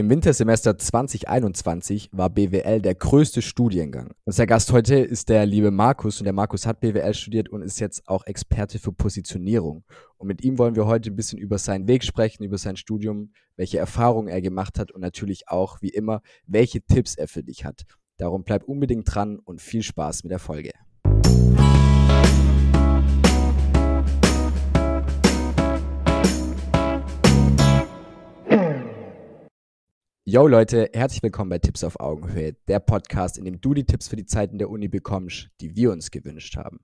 Im Wintersemester 2021 war BWL der größte Studiengang. Unser Gast heute ist der liebe Markus und der Markus hat BWL studiert und ist jetzt auch Experte für Positionierung. Und mit ihm wollen wir heute ein bisschen über seinen Weg sprechen, über sein Studium, welche Erfahrungen er gemacht hat und natürlich auch, wie immer, welche Tipps er für dich hat. Darum bleib unbedingt dran und viel Spaß mit der Folge. Yo Leute, herzlich willkommen bei Tipps auf Augenhöhe, der Podcast, in dem du die Tipps für die Zeiten der Uni bekommst, die wir uns gewünscht haben.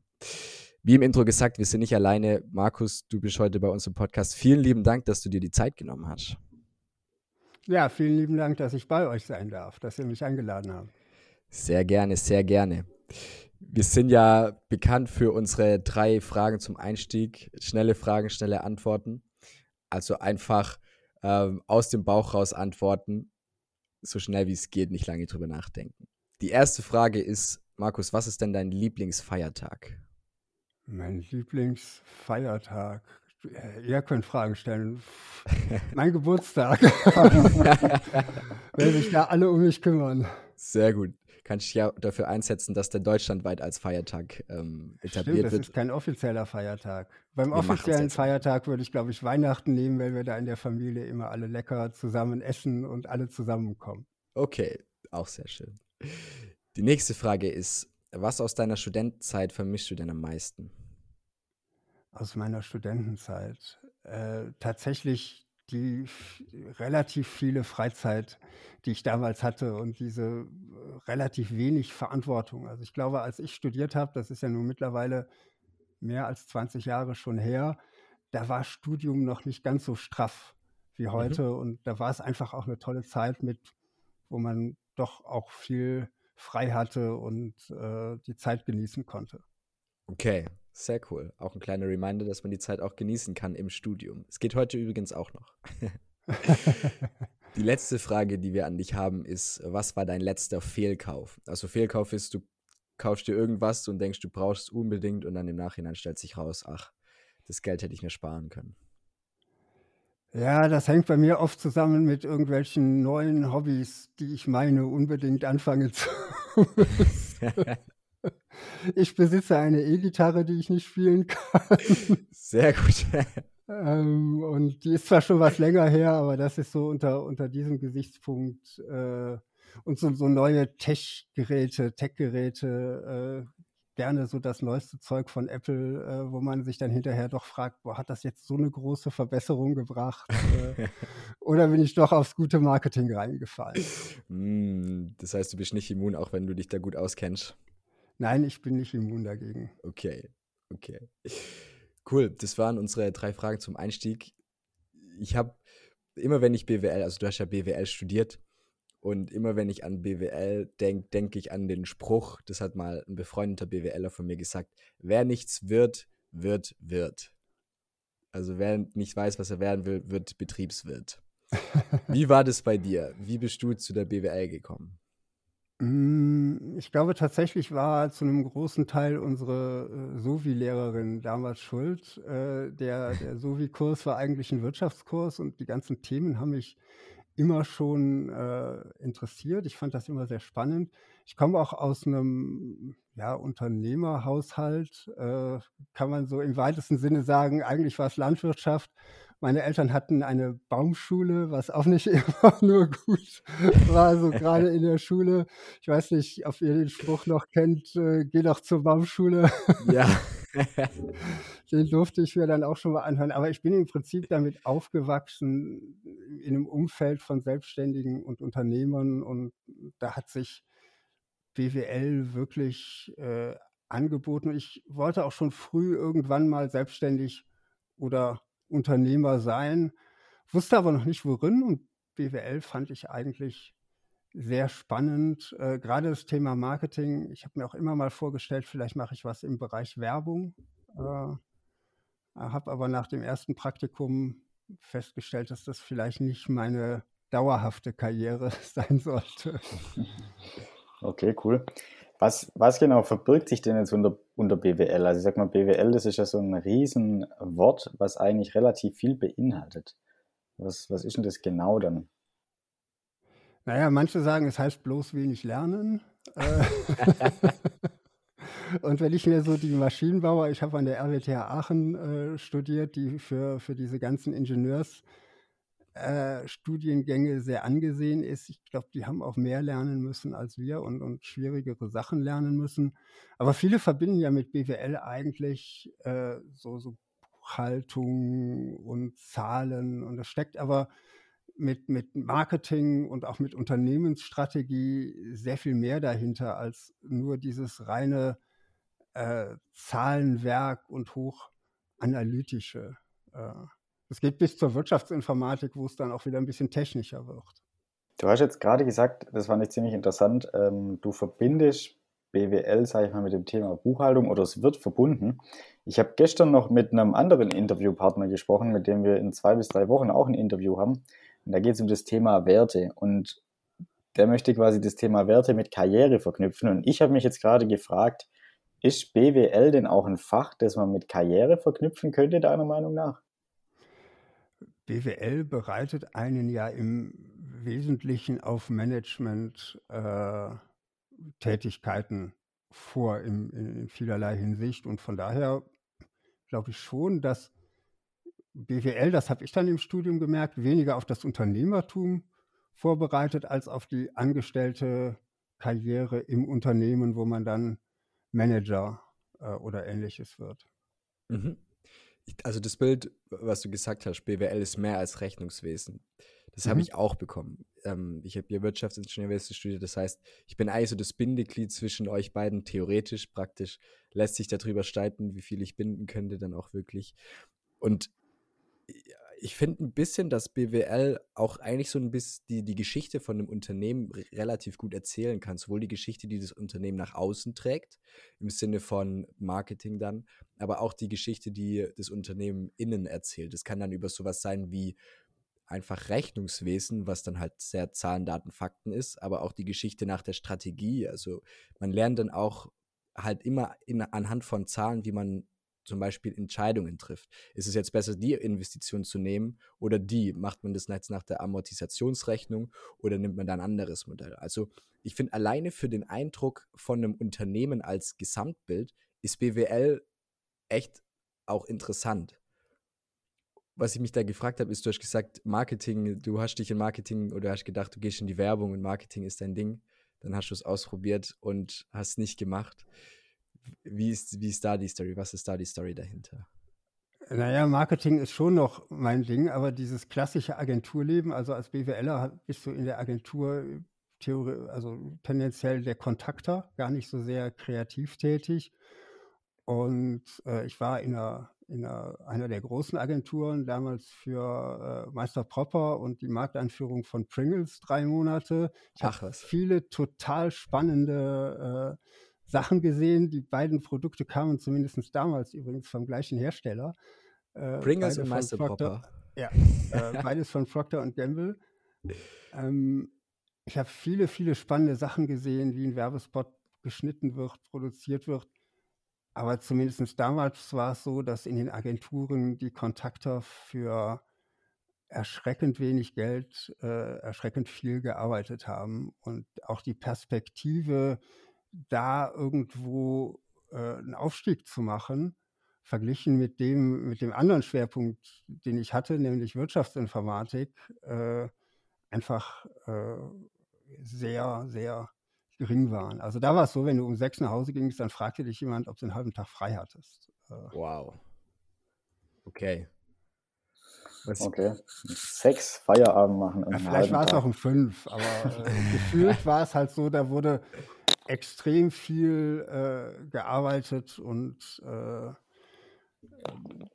Wie im Intro gesagt, wir sind nicht alleine. Markus, du bist heute bei uns im Podcast. Vielen lieben Dank, dass du dir die Zeit genommen hast. Ja, vielen lieben Dank, dass ich bei euch sein darf, dass ihr mich eingeladen habt. Sehr gerne, sehr gerne. Wir sind ja bekannt für unsere drei Fragen zum Einstieg. Schnelle Fragen, schnelle Antworten. Also einfach ähm, aus dem Bauch raus antworten so schnell wie es geht, nicht lange drüber nachdenken. Die erste Frage ist, Markus, was ist denn dein Lieblingsfeiertag? Mein Lieblingsfeiertag. Ihr könnt Fragen stellen. mein Geburtstag. Weil sich da alle um mich kümmern. Sehr gut kann ich ja dafür einsetzen, dass der deutschlandweit als Feiertag ähm, etabliert Stimmt, das wird. Das ist kein offizieller Feiertag. Beim wir offiziellen Feiertag würde ich, glaube ich, Weihnachten nehmen, weil wir da in der Familie immer alle lecker zusammen essen und alle zusammenkommen. Okay, auch sehr schön. Die nächste Frage ist, was aus deiner Studentenzeit vermischst du denn am meisten? Aus meiner Studentenzeit. Äh, tatsächlich die relativ viele Freizeit, die ich damals hatte und diese äh, relativ wenig Verantwortung. Also ich glaube, als ich studiert habe, das ist ja nun mittlerweile mehr als 20 Jahre schon her, da war Studium noch nicht ganz so straff wie mhm. heute mhm. und da war es einfach auch eine tolle Zeit mit, wo man doch auch viel frei hatte und äh, die Zeit genießen konnte. Okay, sehr cool. Auch ein kleiner Reminder, dass man die Zeit auch genießen kann im Studium. Es geht heute übrigens auch noch. die letzte Frage, die wir an dich haben, ist, was war dein letzter Fehlkauf? Also Fehlkauf ist, du kaufst dir irgendwas und denkst, du brauchst es unbedingt und dann im Nachhinein stellt sich raus, ach, das Geld hätte ich mir sparen können. Ja, das hängt bei mir oft zusammen mit irgendwelchen neuen Hobbys, die ich meine, unbedingt anfangen zu müssen. Ich besitze eine E-Gitarre, die ich nicht spielen kann. Sehr gut. ähm, und die ist zwar schon was länger her, aber das ist so unter, unter diesem Gesichtspunkt äh, und so, so neue Tech-Geräte, Tech-Geräte, äh, gerne so das neueste Zeug von Apple, äh, wo man sich dann hinterher doch fragt, boah, hat das jetzt so eine große Verbesserung gebracht? Äh, oder bin ich doch aufs gute Marketing reingefallen? Mm, das heißt, du bist nicht immun, auch wenn du dich da gut auskennst. Nein, ich bin nicht immun dagegen. Okay, okay. Cool, das waren unsere drei Fragen zum Einstieg. Ich habe immer, wenn ich BWL, also du hast ja BWL studiert, und immer wenn ich an BWL denke, denke ich an den Spruch, das hat mal ein befreundeter BWLer von mir gesagt, wer nichts wird, wird, wird. Also wer nicht weiß, was er werden will, wird Betriebswirt. Wie war das bei dir? Wie bist du zu der BWL gekommen? Hm, ich glaube, tatsächlich war zu einem großen Teil unsere, äh, Sovi-Lehrerin damals schuld. Äh, der der Sovi-Kurs war eigentlich ein Wirtschaftskurs und die ganzen Themen haben mich immer schon, äh, interessiert. Ich fand das immer sehr spannend. Ich komme auch aus einem ja, Unternehmerhaushalt, äh, kann man so im weitesten Sinne sagen. Eigentlich war es Landwirtschaft. Meine Eltern hatten eine Baumschule, was auch nicht immer nur gut war, so gerade in der Schule. Ich weiß nicht, ob ihr den Spruch noch kennt, äh, geh doch zur Baumschule. Ja. den durfte ich mir dann auch schon mal anhören. Aber ich bin im Prinzip damit aufgewachsen in einem Umfeld von Selbstständigen und Unternehmern und da hat sich BWL wirklich äh, angeboten. Ich wollte auch schon früh irgendwann mal selbstständig oder Unternehmer sein, wusste aber noch nicht worin und BWL fand ich eigentlich sehr spannend. Äh, gerade das Thema Marketing. Ich habe mir auch immer mal vorgestellt, vielleicht mache ich was im Bereich Werbung. Äh, habe aber nach dem ersten Praktikum festgestellt, dass das vielleicht nicht meine dauerhafte Karriere sein sollte. Okay, cool. Was, was genau verbirgt sich denn jetzt unter, unter BWL? Also ich sag mal, BWL, das ist ja so ein Riesenwort, was eigentlich relativ viel beinhaltet. Was, was ist denn das genau dann? Naja, manche sagen, es heißt bloß wenig lernen. Äh, und wenn ich mir so die Maschinenbauer, ich habe an der RWTH Aachen äh, studiert, die für, für diese ganzen Ingenieursstudiengänge äh, sehr angesehen ist. Ich glaube, die haben auch mehr lernen müssen als wir und, und schwierigere Sachen lernen müssen. Aber viele verbinden ja mit BWL eigentlich äh, so, so Buchhaltung und Zahlen. Und das steckt aber mit, mit Marketing und auch mit Unternehmensstrategie sehr viel mehr dahinter als nur dieses reine äh, Zahlenwerk und hochanalytische. Äh, es geht bis zur Wirtschaftsinformatik, wo es dann auch wieder ein bisschen technischer wird. Du hast jetzt gerade gesagt, das fand ich ziemlich interessant, ähm, du verbindest BWL, sage ich mal, mit dem Thema Buchhaltung oder es wird verbunden. Ich habe gestern noch mit einem anderen Interviewpartner gesprochen, mit dem wir in zwei bis drei Wochen auch ein Interview haben. Und da geht es um das Thema Werte. Und der möchte quasi das Thema Werte mit Karriere verknüpfen. Und ich habe mich jetzt gerade gefragt, ist BWL denn auch ein Fach, das man mit Karriere verknüpfen könnte, deiner Meinung nach? BWL bereitet einen ja im Wesentlichen auf Management-Tätigkeiten äh, vor in, in, vielerlei Hinsicht. Und von daher glaube ich schon, dass BWL, das habe ich dann im Studium gemerkt, weniger auf das Unternehmertum vorbereitet als auf die angestellte Karriere im Unternehmen, wo man dann Manager äh, oder ähnliches wird. Mhm. Also das Bild, was du gesagt hast, BWL ist mehr als Rechnungswesen. Das mhm. habe ich auch bekommen. Ähm, ich habe hier Wirtschaftsingenieurwesen studiert, das heißt, ich bin eigentlich so das Bindeglied zwischen euch beiden, theoretisch, praktisch lässt sich darüber streiten, wie viel ich binden könnte, dann auch wirklich. Und ich finde ein bisschen, dass BWL auch eigentlich so ein bisschen die, die Geschichte von einem Unternehmen relativ gut erzählen kann. Sowohl die Geschichte, die das Unternehmen nach außen trägt, im Sinne von Marketing dann, aber auch die Geschichte, die das Unternehmen innen erzählt. Das kann dann über sowas sein wie einfach Rechnungswesen, was dann halt sehr Zahlen, Daten, Fakten ist, aber auch die Geschichte nach der Strategie. Also man lernt dann auch halt immer in, anhand von Zahlen, wie man zum Beispiel Entscheidungen trifft. Ist es jetzt besser, die Investition zu nehmen oder die? Macht man das jetzt nach der Amortisationsrechnung oder nimmt man da ein anderes Modell? Also ich finde alleine für den Eindruck von einem Unternehmen als Gesamtbild ist BWL echt auch interessant. Was ich mich da gefragt habe, ist, du hast gesagt, Marketing, du hast dich in Marketing oder hast gedacht, du gehst in die Werbung und Marketing ist dein Ding. Dann hast du es ausprobiert und hast nicht gemacht. Wie ist, wie ist da die Story? Was ist da die Story dahinter? Naja, Marketing ist schon noch mein Ding, aber dieses klassische Agenturleben, also als BWLer bist du in der Agentur Theorie, also tendenziell der Kontakter, gar nicht so sehr kreativ tätig. Und äh, ich war in, einer, in einer, einer, der großen Agenturen, damals für äh, Meister Propper und die Markteinführung von Pringles drei Monate. Ich habe viele total spannende äh, Sachen gesehen. Die beiden Produkte kamen zumindest damals übrigens vom gleichen Hersteller. Äh, Pringles und Meister Procter. Ja, äh, beides von Procter und Gamble. Ähm, ich habe viele, viele spannende Sachen gesehen, wie ein Werbespot geschnitten wird, produziert wird. Aber zumindest damals war es so, dass in den Agenturen die Kontakter für erschreckend wenig Geld, äh, erschreckend viel gearbeitet haben und auch die Perspektive, da irgendwo äh, einen Aufstieg zu machen, verglichen mit dem, mit dem anderen Schwerpunkt, den ich hatte, nämlich Wirtschaftsinformatik, äh, einfach äh, sehr, sehr gering waren. Also da war es so, wenn du um sechs nach Hause gingst, dann fragte dich jemand, ob du einen halben Tag frei hattest. Äh, wow. Okay. Was okay. Sechs Feierabend machen. Ja, vielleicht war es auch um fünf, aber äh, gefühlt war es halt so, da wurde extrem viel äh, gearbeitet und äh,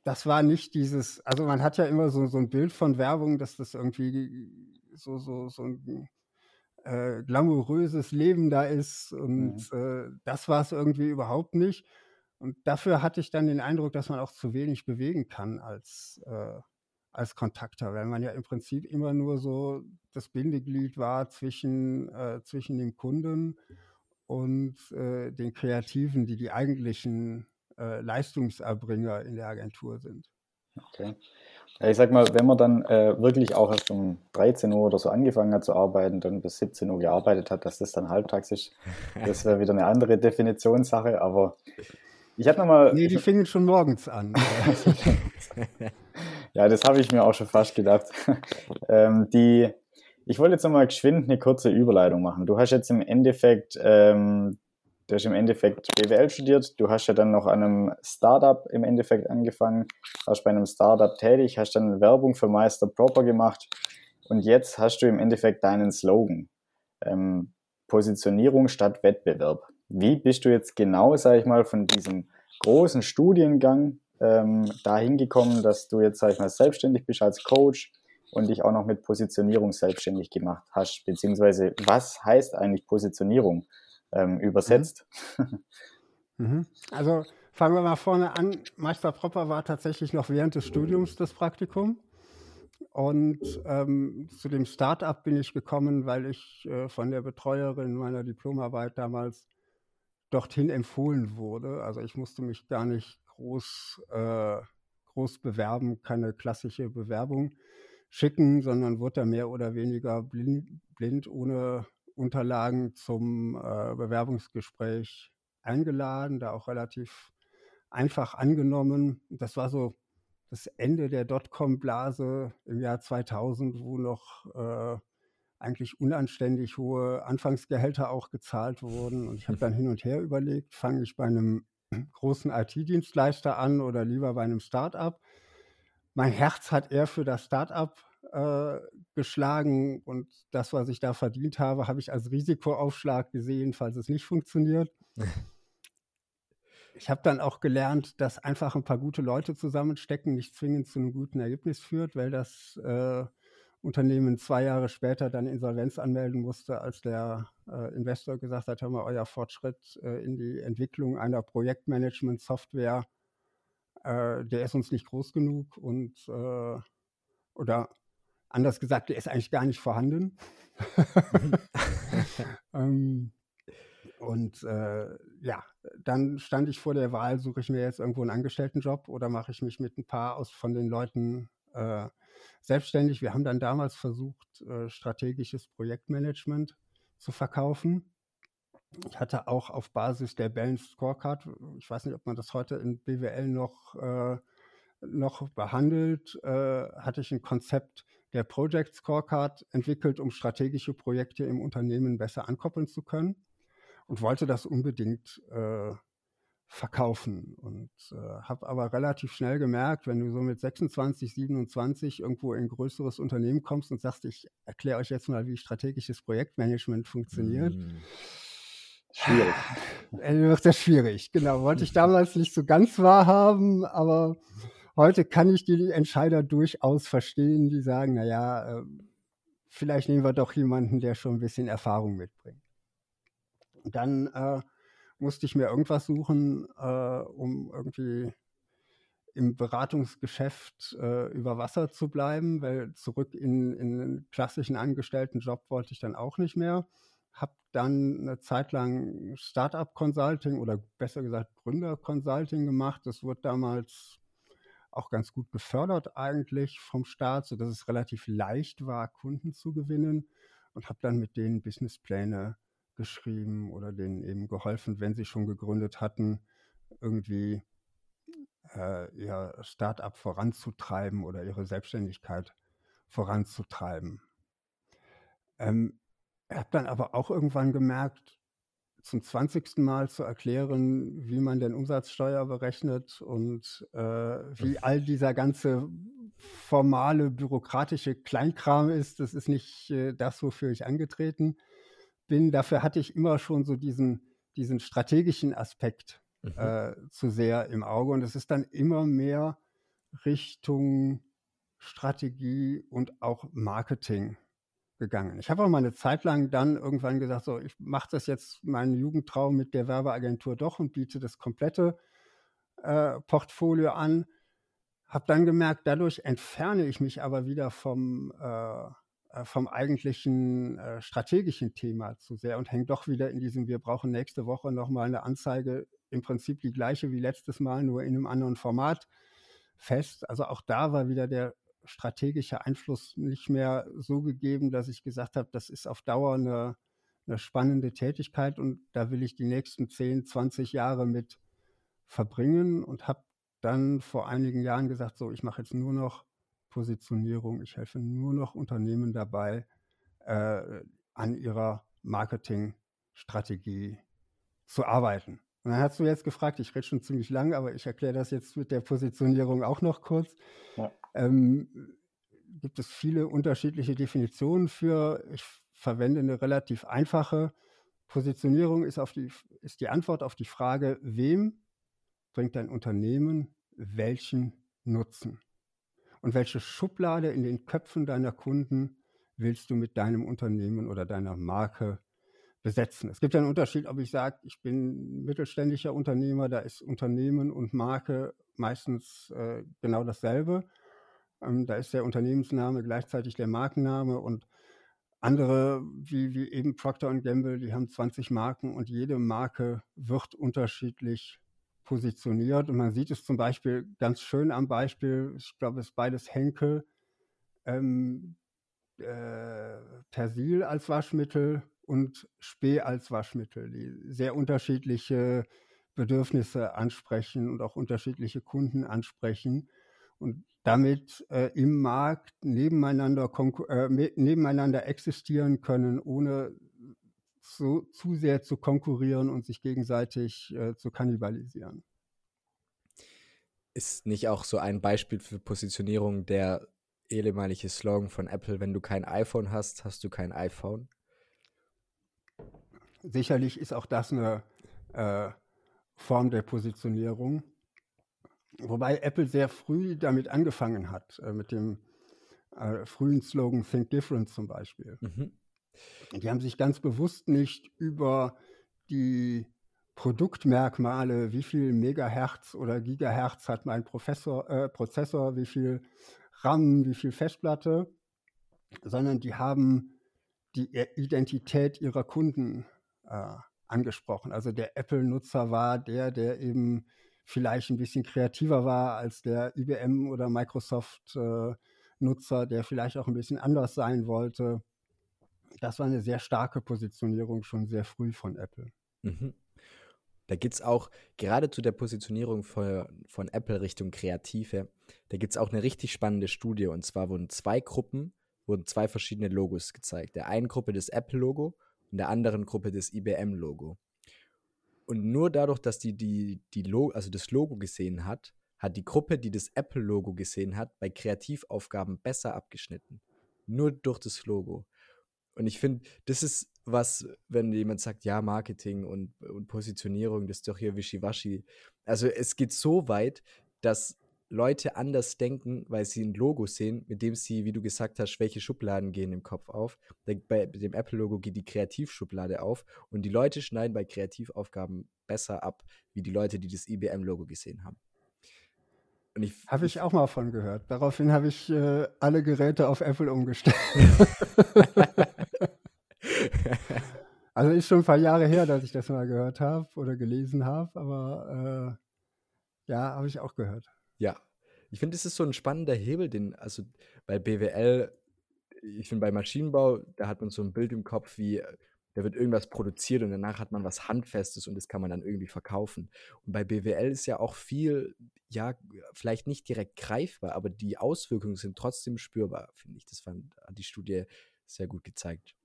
das war nicht dieses, also man hat ja immer so, so ein Bild von Werbung, dass das irgendwie so, so, so ein äh, glamouröses Leben da ist und mhm. äh, das war es irgendwie überhaupt nicht. Und dafür hatte ich dann den Eindruck, dass man auch zu wenig bewegen kann als, äh, als Kontakter, weil man ja im Prinzip immer nur so das Bindeglied war zwischen, äh, zwischen dem Kunden und äh, den Kreativen, die die eigentlichen äh, Leistungserbringer in der Agentur sind. Okay. Ja, ich sag mal, wenn man dann äh, wirklich auch erst um 13 Uhr oder so angefangen hat zu arbeiten, dann bis 17 Uhr gearbeitet hat, dass das dann halbtags ist, das wäre wieder eine andere Definitionssache, aber ich habe nochmal. Nee, die fingen schon morgens an. ja, das habe ich mir auch schon fast gedacht. ähm, die, ich wollte jetzt nochmal geschwind eine kurze Überleitung machen. Du hast jetzt im Endeffekt ähm, Du hast im Endeffekt BWL studiert, du hast ja dann noch an einem Startup im Endeffekt angefangen, warst bei einem Startup tätig, hast dann Werbung für Meister Proper gemacht und jetzt hast du im Endeffekt deinen Slogan. Ähm, Positionierung statt Wettbewerb. Wie bist du jetzt genau, sage ich mal, von diesem großen Studiengang ähm, dahin gekommen, dass du jetzt, sage ich mal, selbstständig bist als Coach und dich auch noch mit Positionierung selbstständig gemacht hast? Beziehungsweise, was heißt eigentlich Positionierung? ähm, übersetzt. Mhm. mhm. Also fangen wir mal vorne an. Meister Propper war tatsächlich noch während des Studiums das Praktikum. Und ähm, zu dem Start-up bin ich gekommen, weil ich äh, von der Betreuerin meiner Diplomarbeit damals dorthin empfohlen wurde. Also ich musste mich gar nicht groß, äh, groß bewerben, keine klassische Bewerbung schicken, sondern wurde da mehr oder weniger blind, blind ohne Unterlagen zum äh, Bewerbungsgespräch eingeladen, da auch relativ einfach angenommen. Das war so das Ende der Dotcom-Blase im Jahr 2000, wo noch äh, eigentlich unanständig hohe Anfangsgehälter auch gezahlt wurden. Und ich habe dann hin und her überlegt, fange ich bei einem großen IT-Dienstleister an oder lieber bei einem Start-up. Mein Herz hat eher für das Start-up äh, geschlagen und das, was ich da verdient habe, habe ich als Risikoaufschlag gesehen, falls es nicht funktioniert. ich habe dann auch gelernt, dass einfach ein paar gute Leute zusammenstecken nicht zwingend zu einem guten Ergebnis führt, weil das äh, Unternehmen zwei Jahre später dann Insolvenz anmelden musste, als der äh, Investor gesagt hat, hör mal, euer Fortschritt äh, in die Entwicklung einer Projektmanagement-Software, äh, der ist uns nicht groß genug und äh, oder Anders gesagt, der ist eigentlich gar nicht vorhanden. ähm, und äh, ja, dann stand ich vor der Wahl, suche ich mir jetzt irgendwo einen Angestelltenjob oder mache ich mich mit ein paar aus von den Leuten äh, selbstständig. Wir haben dann damals versucht, äh, strategisches Projektmanagement zu verkaufen. Ich hatte auch auf Basis der Balanced Scorecard, ich weiß nicht, ob man das heute in BWL noch, äh, noch behandelt, äh, hatte ich ein Konzept, der Project Scorecard entwickelt, um strategische Projekte im Unternehmen besser ankoppeln zu können und wollte das unbedingt äh, verkaufen und äh, habe aber relativ schnell gemerkt, wenn du so mit 26, 27 irgendwo in ein größeres Unternehmen kommst und sagst, ich erkläre euch jetzt mal, wie strategisches Projektmanagement funktioniert. Mm. Schwierig. Wird das schwierig, genau. Wollte ich damals nicht so ganz wahrhaben, aber heute kann ich die Entscheider durchaus verstehen, die sagen, naja, äh, vielleicht nehmen wir doch jemanden, der schon ein bisschen Erfahrung mitbringt. Dann äh, musste ich mir irgendwas suchen, äh, um irgendwie im Beratungsgeschäft äh, über Wasser zu bleiben, weil zurück in, in einen klassischen Angestelltenjob wollte ich dann auch nicht mehr. Habe dann eine Zeit lang Startup Consulting oder besser gesagt Gründer Consulting gemacht. Das wurde damals auch ganz gut gefördert eigentlich vom Staat, sodass es relativ leicht war, Kunden zu gewinnen und habe dann mit denen Businesspläne geschrieben oder denen eben geholfen, wenn sie schon gegründet hatten, irgendwie äh, ihr Start-up voranzutreiben oder ihre Selbstständigkeit voranzutreiben. Ähm, habe dann aber auch irgendwann gemerkt, zum 20. Mal zu erklären, wie man denn Umsatzsteuer berechnet und äh, wie all dieser ganze formale, bürokratische Kleinkram ist. Das ist nicht äh, das, wofür ich angetreten bin. Dafür hatte ich immer schon so diesen, diesen strategischen Aspekt mhm. äh, zu sehr im Auge. Und es ist dann immer mehr Richtung Strategie und auch Marketing gegangen. Ich habe auch mal eine Zeit lang dann irgendwann gesagt, so, ich mache das jetzt meinen Jugendtraum mit der Werbeagentur doch und biete das komplette äh, Portfolio an. Habe dann gemerkt, dadurch entferne ich mich aber wieder vom, äh, äh, vom eigentlichen äh, strategischen Thema zu sehr und hänge doch wieder in diesem, wir brauchen nächste Woche nochmal eine Anzeige, im Prinzip die gleiche wie letztes Mal, nur in einem anderen Format fest. Also auch da war wieder der strategischer Einfluss nicht mehr so gegeben, dass ich gesagt habe, das ist auf Dauer eine, eine spannende Tätigkeit und da will ich die nächsten 10, 20 Jahre mit verbringen und habe dann vor einigen Jahren gesagt, so, ich mache jetzt nur noch Positionierung, ich helfe nur noch Unternehmen dabei, äh, an ihrer Marketingstrategie zu arbeiten. Und dann hast du jetzt gefragt, ich rede schon ziemlich lang, aber ich erkläre das jetzt mit der Positionierung auch noch kurz. Ja. Ähm, gibt es viele unterschiedliche Definitionen für. Ich verwende eine relativ einfache Positionierung ist, auf die, ist die Antwort auf die Frage, wem bringt dein Unternehmen welchen Nutzen? Und welche Schublade in den Köpfen deiner Kunden willst du mit deinem Unternehmen oder deiner Marke besetzen? Es gibt einen Unterschied, ob ich sage, ich bin mittelständischer Unternehmer, da ist Unternehmen und Marke meistens äh, genau dasselbe. Ähm, da ist der Unternehmensname gleichzeitig der Markenname und andere, wie, wie eben Procter Gamble, die haben 20 Marken und jede Marke wird unterschiedlich positioniert. Und man sieht es zum Beispiel ganz schön am Beispiel, ich glaube, es ist beides Henkel, ähm, äh, Persil als Waschmittel und Spee als Waschmittel, die sehr unterschiedliche Bedürfnisse ansprechen und auch unterschiedliche Kunden ansprechen und damit äh, im Markt nebeneinander, äh, nebeneinander existieren können, ohne so, zu sehr zu konkurrieren und sich gegenseitig äh, zu kannibalisieren. Ist nicht auch so ein Beispiel für Positionierung der ehemalige Slogan von Apple, wenn du kein iPhone hast, hast du kein iPhone? Sicherlich ist auch das eine äh, Form der Positionierung. Wobei Apple sehr früh damit angefangen hat, äh, mit dem äh, frühen Slogan Think Different zum Beispiel. Mhm. Die haben sich ganz bewusst nicht über die Produktmerkmale, wie viel Megahertz oder Gigahertz hat mein Professor, äh, Prozessor, wie viel RAM, wie viel Festplatte, sondern die haben die Identität ihrer Kunden äh, angesprochen. Also der Apple-Nutzer war der, der eben vielleicht ein bisschen kreativer war als der IBM oder Microsoft-Nutzer, der vielleicht auch ein bisschen anders sein wollte das war eine sehr starke Positionierung schon sehr früh von Apple. Mhm. Da gibt es auch, gerade zu der Positionierung von, von Apple Richtung Kreative, da gibt es auch eine richtig spannende Studie. Und zwar wurden zwei Gruppen, wurden zwei verschiedene Logos gezeigt. Der einen Gruppe das Apple-Logo und der anderen Gruppe das IBM-Logo. Und nur dadurch, dass die, die, die Logo, also das Logo gesehen hat, hat die Gruppe, die das Apple-Logo gesehen hat, bei Kreativaufgaben besser abgeschnitten. Nur durch das Logo. Und ich finde, das ist was, wenn jemand sagt, ja, Marketing und, und Positionierung, das ist doch hier Wischiwaschi. Also es geht so weit, dass Leute anders denken, weil sie ein Logo sehen, mit dem sie, wie du gesagt hast, welche Schubladen gehen im Kopf auf. Bei dem Apple-Logo geht die Kreativschublade auf und die Leute schneiden bei Kreativaufgaben besser ab, wie die Leute, die das IBM-Logo gesehen haben. Habe ich auch mal von gehört. Daraufhin habe ich äh, alle Geräte auf Apple umgestellt. also ist schon ein paar Jahre her, dass ich das mal gehört habe oder gelesen habe, aber äh, ja, habe ich auch gehört. Ja, ich finde, es ist so ein spannender Hebel, den, also bei BWL, ich finde bei Maschinenbau, da hat man so ein Bild im Kopf wie da wird irgendwas produziert und danach hat man was Handfestes und das kann man dann irgendwie verkaufen. Und bei BWL ist ja auch viel, ja, vielleicht nicht direkt greifbar, aber die Auswirkungen sind trotzdem spürbar, finde ich. Das fand, hat die Studie sehr gut gezeigt.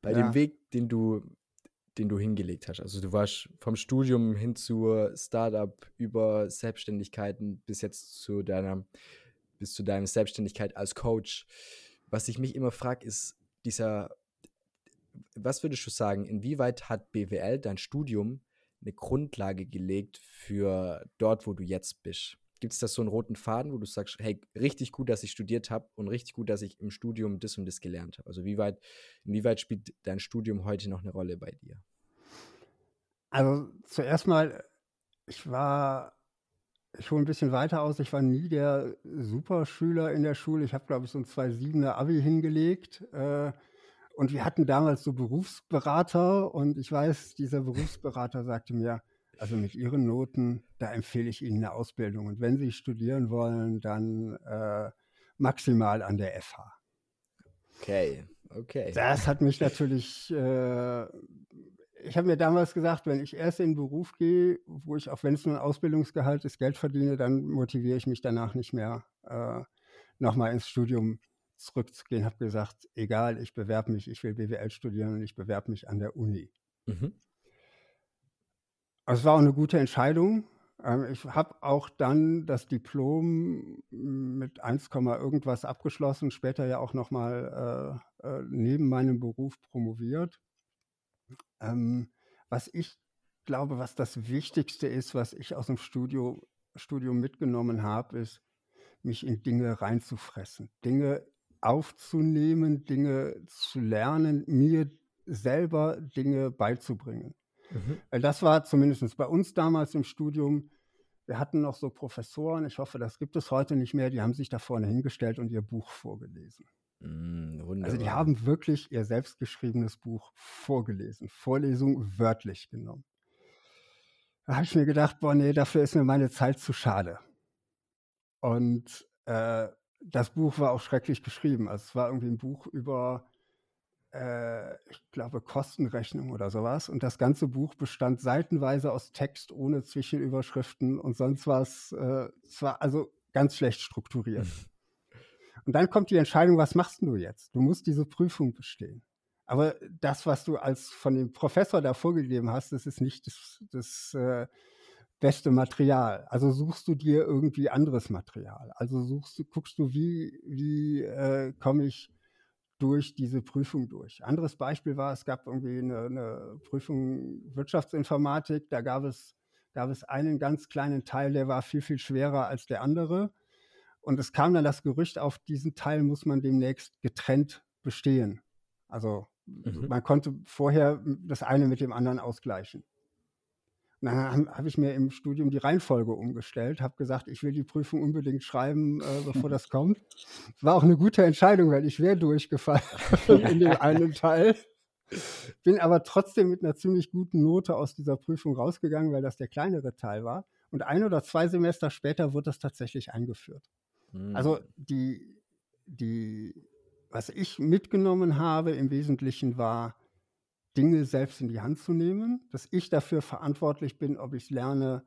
Bei ja. dem Weg, den du, den du hingelegt hast, also du warst vom Studium hin zur Startup über Selbstständigkeiten bis jetzt zu deiner, bis zu deiner Selbstständigkeit als Coach. Was ich mich immer frage, ist dieser was würdest du sagen, inwieweit hat BWL dein Studium eine Grundlage gelegt für dort, wo du jetzt bist? Gibt es da so einen roten Faden, wo du sagst, hey, richtig gut, dass ich studiert habe und richtig gut, dass ich im Studium das und das gelernt habe? Also wie weit, inwieweit spielt dein Studium heute noch eine Rolle bei dir? Also zuerst mal, ich war, ich hole ein bisschen weiter aus, ich war nie der Superschüler in der Schule. Ich habe, glaube ich, so ein 2,7er Abi hingelegt. Äh, und wir hatten damals so Berufsberater und ich weiß, dieser Berufsberater sagte mir, Also mit Ihren Noten, da empfehle ich Ihnen eine Ausbildung. Und wenn Sie studieren wollen, dann äh, maximal an der FH. Okay, okay. Das hat mich natürlich, äh, ich habe mir damals gesagt, wenn ich erst in den Beruf gehe, wo ich, auch wenn es nur ein Ausbildungsgehalt ist, Geld verdiene, dann motiviere ich mich danach nicht mehr, äh, nochmal ins Studium zurückzugehen. Habe gesagt, egal, ich bewerbe mich, ich will BWL studieren und ich bewerbe mich an der Uni. Mhm. Es war auch eine gute Entscheidung. Ähm, ich habe auch dann das Diplom mit 1, irgendwas abgeschlossen, später ja auch nochmal äh, äh, neben meinem Beruf promoviert. Ähm, was ich glaube, was das Wichtigste ist, was ich aus dem Studio, Studium mitgenommen habe, ist, mich in Dinge reinzufressen, Dinge aufzunehmen, Dinge zu lernen, mir selber Dinge beizubringen. Mhm. Weil das war zumindest bei uns damals im Studium, wir hatten noch so Professoren, ich hoffe, das gibt es heute nicht mehr, die haben sich da vorne hingestellt und ihr Buch vorgelesen. Mm, also die haben wirklich ihr selbstgeschriebenes Buch vorgelesen, Vorlesung wörtlich genommen. Da habe ich mir gedacht, boah, nee, dafür ist mir meine Zeit zu schade. Und äh, das Buch war auch schrecklich geschrieben. Also es war irgendwie ein Buch über äh, ich glaube, Kostenrechnung oder sowas. Und das ganze Buch bestand seitenweise aus Text ohne Zwischenüberschriften und sonst was. Äh, es war also ganz schlecht strukturiert. Und dann kommt die Entscheidung, was machst du jetzt? Du musst diese Prüfung bestehen. Aber das, was du als von dem Professor da vorgegeben hast, das ist nicht das, das äh, beste Material. Also suchst du dir irgendwie anderes Material. Also suchst du, guckst du, wie, wie äh, komme ich durch diese Prüfung durch. Anderes Beispiel war, es gab irgendwie eine, eine Prüfung Wirtschaftsinformatik, da gab es, gab es einen ganz kleinen Teil, der war viel, viel schwerer als der andere. Und es kam dann das Gerücht, auf diesen Teil muss man demnächst getrennt bestehen. Also mhm. man konnte vorher das eine mit dem anderen ausgleichen. Und dann habe hab ich mir im Studium die Reihenfolge umgestellt, habe gesagt, ich will die Prüfung unbedingt schreiben, äh, bevor das kommt. War auch eine gute Entscheidung, weil ich wäre durchgefallen in dem einen Teil. Bin aber trotzdem mit einer ziemlich guten Note aus dieser Prüfung rausgegangen, weil das der kleinere Teil war. Und ein oder zwei Semester später wurde das tatsächlich eingeführt. Mhm. Also die, die, was ich mitgenommen habe im Wesentlichen war, Dinge selbst in die Hand zu nehmen, dass ich dafür verantwortlich bin, ob ich lerne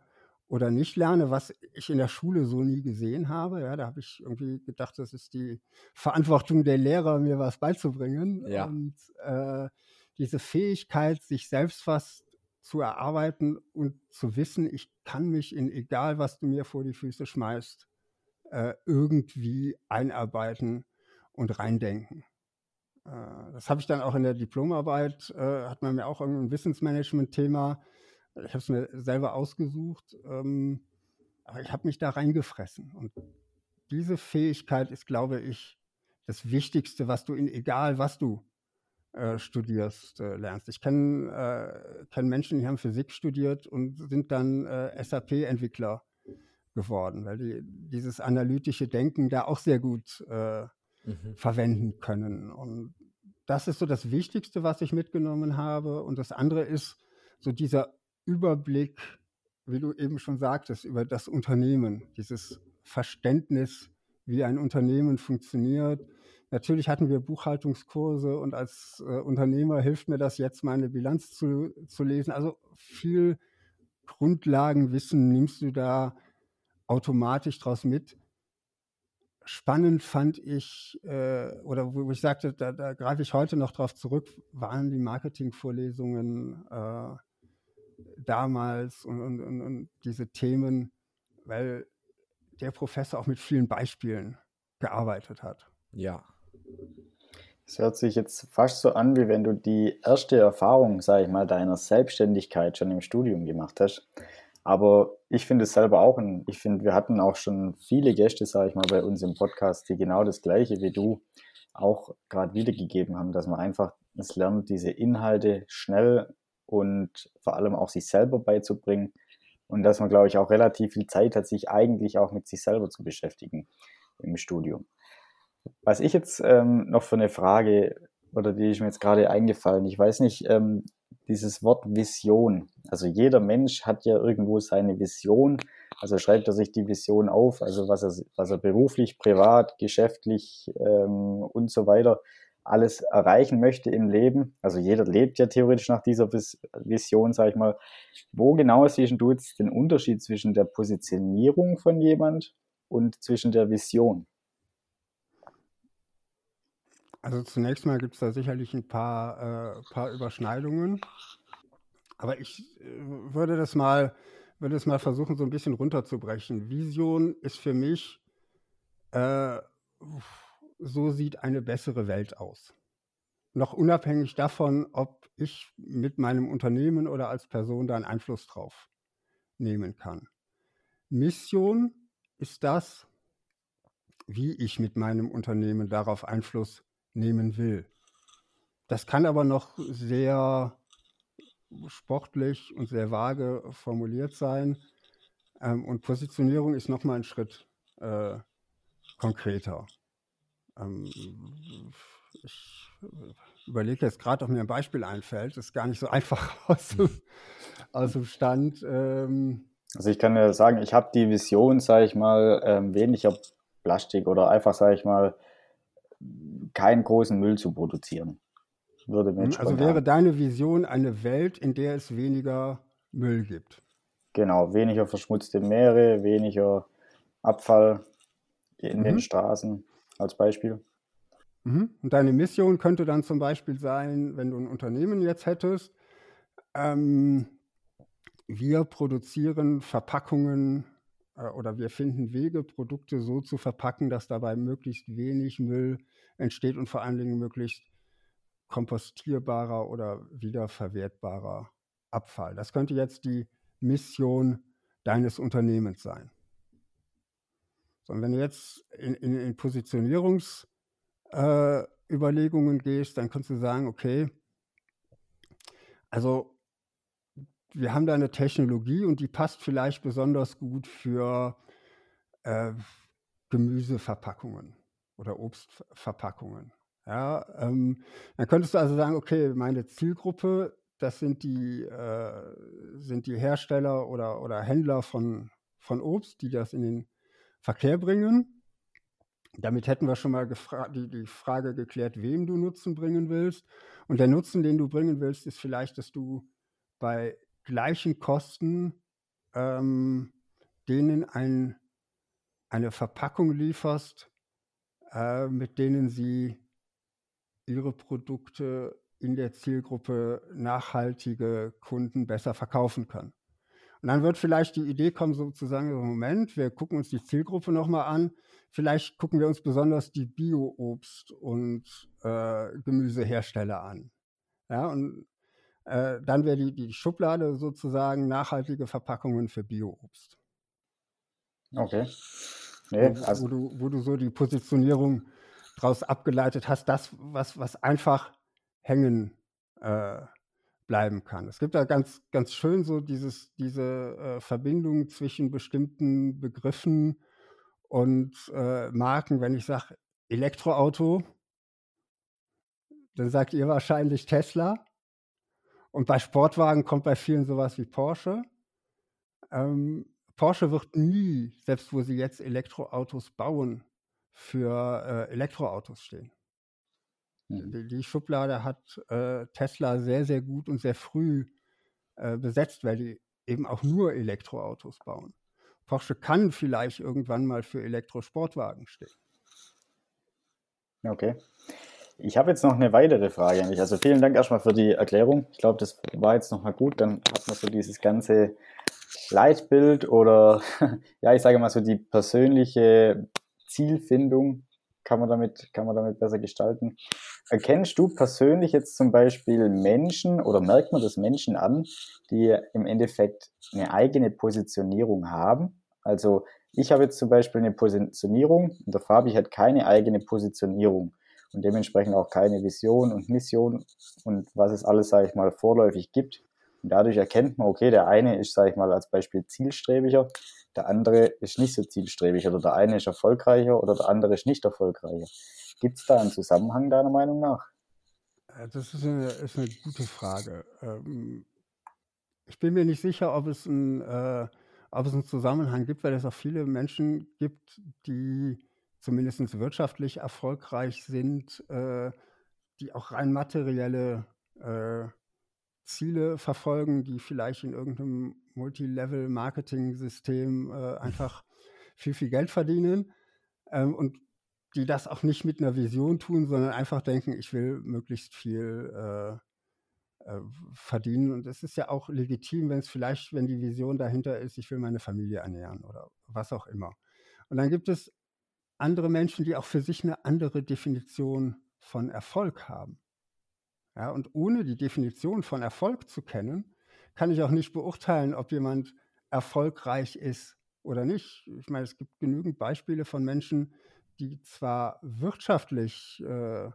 oder nicht lerne, was ich in der Schule so nie gesehen habe. Ja, da habe ich irgendwie gedacht, das ist die Verantwortung der Lehrer, mir was beizubringen. Ja. Und äh, diese Fähigkeit, sich selbst was zu erarbeiten und zu wissen, ich kann mich in egal, was du mir vor die Füße schmeißt, äh, irgendwie einarbeiten und reindenken. Äh, das habe ich dann auch in der Diplomarbeit, äh, hat man mir auch irgendein Wissensmanagement-Thema. Ich habe es mir selber ausgesucht, ähm, aber ich habe mich da reingefressen. Und diese Fähigkeit ist, glaube ich, das Wichtigste, was du in egal was du äh, studierst, äh, lernst. Ich kenne äh, kenn Menschen, die haben Physik studiert und sind dann äh, SAP-Entwickler geworden, weil die dieses analytische Denken da auch sehr gut äh, mhm. verwenden können. Und das ist so das Wichtigste, was ich mitgenommen habe. Und das andere ist so dieser Überblick, wie du eben schon sagtest, über das Unternehmen, dieses Verständnis, wie ein Unternehmen funktioniert. Natürlich hatten wir Buchhaltungskurse und als äh, Unternehmer hilft mir das jetzt, meine Bilanz zu, zu lesen. Also viel Grundlagenwissen nimmst du da automatisch draus mit spannend fand ich, äh, oder wo, ich sagte, da, da greife ich heute noch drauf zurück, waren die Marketingvorlesungen äh, damals und, und, und, und, diese Themen, weil der Professor auch mit vielen Beispielen gearbeitet hat. Ja. Es hört sich jetzt fast so an, wie wenn du die erste Erfahrung, sage ich mal, deiner Selbstständigkeit schon im Studium gemacht hast. Aber ich finde es selber auch, und ich finde, wir hatten auch schon viele Gäste, sage ich mal, bei uns im Podcast, die genau das Gleiche wie du auch gerade wiedergegeben haben, dass man einfach es lernt, diese Inhalte schnell und vor allem auch sich selber beizubringen und dass man, glaube ich, auch relativ viel Zeit hat, sich eigentlich auch mit sich selber zu beschäftigen im Studium. Was ich jetzt ähm, noch für eine Frage oder die ist mir jetzt gerade eingefallen, ich weiß nicht, ähm, dieses Wort Vision. Also jeder Mensch hat ja irgendwo seine Vision. Also schreibt er sich die Vision auf, also was er, was er beruflich, privat, geschäftlich ähm, und so weiter alles erreichen möchte im Leben. Also jeder lebt ja theoretisch nach dieser Vision, sag ich mal. Wo genau siehst du jetzt den Unterschied zwischen der Positionierung von jemand und zwischen der Vision? Also zunächst mal gibt es da sicherlich ein paar, äh, paar Überschneidungen. Aber ich äh, würde das mal, würde es mal versuchen, so ein bisschen runterzubrechen. Vision ist für mich, äh, so sieht eine bessere Welt aus. Noch unabhängig davon, ob ich mit meinem Unternehmen oder als Person da einen Einfluss drauf nehmen kann. Mission ist das, wie ich mit meinem Unternehmen darauf Einfluss nehmen will. Das kann aber noch sehr sportlich und sehr vage formuliert sein. Ähm, und Positionierung ist nochmal ein Schritt äh, konkreter. Ähm, ich überlege jetzt gerade, ob mir ein Beispiel einfällt. Das ist gar nicht so einfach aus dem, aus dem Stand. Ähm, also ich kann ja sagen, ich habe die Vision, sage ich mal, ähm, weniger Plastik oder einfach, sage ich mal, keinen großen Müll zu produzieren. Würde mir hm, also wäre deine Vision eine Welt, in der es weniger Müll gibt. Genau, weniger verschmutzte Meere, weniger Abfall in mhm. den Straßen als Beispiel. Mhm. Und deine Mission könnte dann zum Beispiel sein, wenn du ein Unternehmen jetzt hättest, ähm, wir produzieren Verpackungen oder wir finden Wege, Produkte so zu verpacken, dass dabei möglichst wenig Müll entsteht und vor allen Dingen möglichst kompostierbarer oder wiederverwertbarer Abfall. Das könnte jetzt die Mission deines Unternehmens sein. So, und wenn du jetzt in, in, in Positionierungsüberlegungen äh, gehst, dann kannst du sagen, okay, also wir haben da eine Technologie und die passt vielleicht besonders gut für äh, Gemüseverpackungen oder Obstverpackungen. Ja, ähm, dann könntest du also sagen, okay, meine Zielgruppe, das sind die, äh, sind die Hersteller oder, oder Händler von, von Obst, die das in den Verkehr bringen. Damit hätten wir schon mal die, die Frage geklärt, wem du Nutzen bringen willst. Und der Nutzen, den du bringen willst, ist vielleicht, dass du bei gleichen Kosten ähm, denen ein, eine Verpackung lieferst, äh, mit denen sie ihre Produkte in der Zielgruppe nachhaltige Kunden besser verkaufen können. Und dann wird vielleicht die Idee kommen, sozusagen, Moment, wir gucken uns die Zielgruppe nochmal an. Vielleicht gucken wir uns besonders die Bio-Obst- und äh, Gemüsehersteller an. Ja, und äh, dann wäre die, die Schublade sozusagen nachhaltige Verpackungen für Bio-Obst. Okay. Nee, wo, also wo, du, wo du so die Positionierung daraus abgeleitet hast, das, was, was einfach hängen äh, bleiben kann. Es gibt da ganz, ganz schön so dieses, diese äh, Verbindung zwischen bestimmten Begriffen und äh, Marken. Wenn ich sage Elektroauto, dann sagt ihr wahrscheinlich Tesla. Und bei Sportwagen kommt bei vielen sowas wie Porsche. Ähm, Porsche wird nie, selbst wo sie jetzt Elektroautos bauen, für äh, Elektroautos stehen. Mhm. Die, die, Schublade hat äh, Tesla sehr, sehr gut und sehr früh äh, besetzt, weil die eben auch nur Elektroautos bauen. Porsche kann vielleicht irgendwann mal für Elektrosportwagen stehen. Okay. Ich habe jetzt noch eine weitere Frage an dich. Also vielen Dank erstmal für die Erklärung. Ich glaube, das war jetzt nochmal gut. Dann hat man so dieses ganze Leitbild oder ja, ich sage mal so die persönliche Zielfindung kann man damit, kann man damit besser gestalten. Erkennst du persönlich jetzt zum Beispiel Menschen oder merkt man das Menschen an, die im Endeffekt eine eigene Positionierung haben? Also ich habe jetzt zum Beispiel eine Positionierung und der Fabi hat keine eigene Positionierung und dementsprechend auch keine Vision und Mission und was es alles, sage ich mal, vorläufig gibt. Und dadurch erkennt man, okay, der eine ist, sage ich mal, als Beispiel zielstrebiger, der andere ist nicht so zielstrebig oder der eine ist erfolgreicher oder der andere ist nicht erfolgreicher. Gibt es da einen Zusammenhang deiner Meinung nach? Äh, das ist eine, ist eine gute Frage. Ähm, ich bin mir nicht sicher, ob es, ein, äh, ob es einen Zusammenhang gibt, weil es auch viele Menschen gibt, die zumindest wirtschaftlich erfolgreich sind, äh, die auch rein materielle äh, Ziele verfolgen, die vielleicht in irgendeinem Multilevel-Marketing-System äh, einfach viel, viel Geld verdienen ähm, und die das auch nicht mit einer Vision tun, sondern einfach denken, ich will möglichst viel äh, äh, verdienen. Und es ist ja auch legitim, wenn es vielleicht, wenn die Vision dahinter ist, ich will meine Familie ernähren oder was auch immer. Und dann gibt es andere Menschen, die auch für sich eine andere Definition von Erfolg haben. Ja, und ohne die Definition von Erfolg zu kennen, kann ich auch nicht beurteilen, ob jemand erfolgreich ist oder nicht. Ich meine, es gibt genügend Beispiele von Menschen, die zwar wirtschaftlich äh,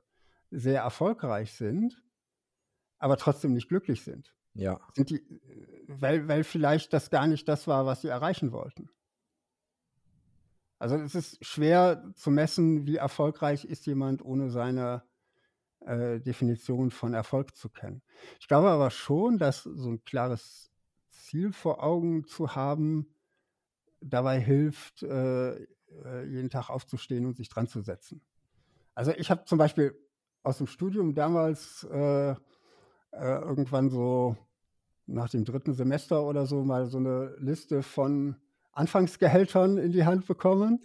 sehr erfolgreich sind, aber trotzdem nicht glücklich sind. Ja. Sind die, weil, weil vielleicht das gar nicht das war, was sie erreichen wollten. Also es ist schwer zu messen, wie erfolgreich ist jemand, ohne seine äh, Definition von Erfolg zu kennen. Ich glaube aber schon, dass so ein klares Ziel vor Augen zu haben, dabei hilft, äh, äh jeden Tag aufzustehen und sich dran zu setzen. Also ich habe zum Beispiel aus dem Studium damals äh, äh, irgendwann so nach dem dritten Semester oder so mal so eine Liste von Anfangsgehältern in die Hand bekommen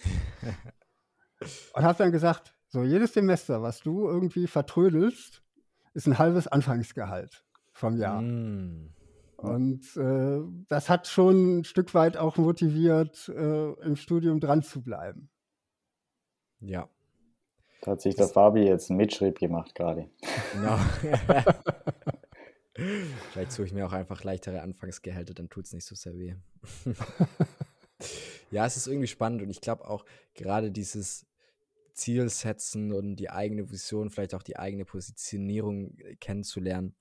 und habe dann gesagt, so jedes Semester, was du irgendwie vertrödelst, ist ein halbes Anfangsgehalt vom Jahr. Mm. Und äh, das hat schon ein Stück weit auch motiviert, äh, im Studium dran zu bleiben. Ja. Da hat sich der Fabi jetzt einen Mitschrieb gemacht gerade. Genau. Vielleicht suche ich mir auch einfach leichtere Anfangsgehälter, dann tut es nicht so sehr weh. ja, es ist irgendwie spannend und ich glaube auch gerade dieses Ziel setzen und die eigene Vision, vielleicht auch die eigene Positionierung äh, kennenzulernen.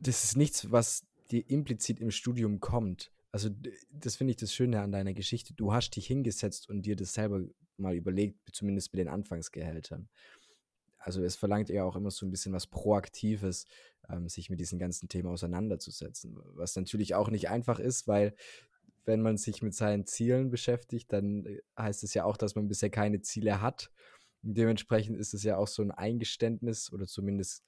Das ist nichts, was dir implizit im Studium kommt. Also das finde ich das Schöne an deiner Geschichte. Du hast dich hingesetzt und dir das selber mal überlegt, zumindest mit den Anfangsgehältern. Also es verlangt ja auch immer so ein bisschen was Proaktives, ähm, sich mit diesen ganzen Themen auseinanderzusetzen. Was natürlich auch nicht einfach ist, weil wenn man sich mit seinen Zielen beschäftigt, dann äh, heißt es ja auch, dass man bisher keine Ziele hat. Und dementsprechend ist es ja auch so ein Eingeständnis oder zumindest